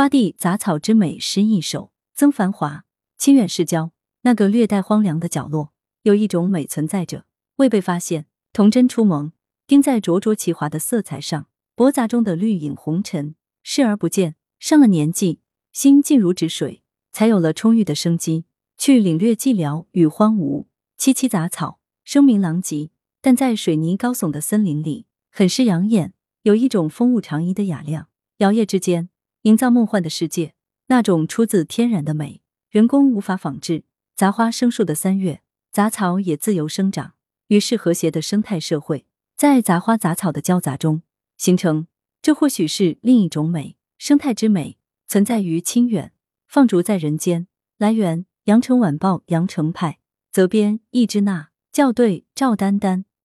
花地杂草之美诗一首，曾繁华。清远市郊那个略带荒凉的角落，有一种美存在着，未被发现。童真初萌，钉在灼灼其华的色彩上，薄杂中的绿影红尘，视而不见。上了年纪，心静如止水，才有了充裕的生机，去领略寂寥与荒芜。萋萋杂草，声名狼藉，但在水泥高耸的森林里，很是养眼，有一种风物长宜的雅量。摇曳之间。营造梦幻的世界，那种出自天然的美，人工无法仿制。杂花生树的三月，杂草也自由生长，于是和谐的生态社会在杂花杂草的交杂中形成。这或许是另一种美，生态之美，存在于清远，放逐在人间。来源：羊城晚报羊城派，责编：易之娜，校对：赵丹丹。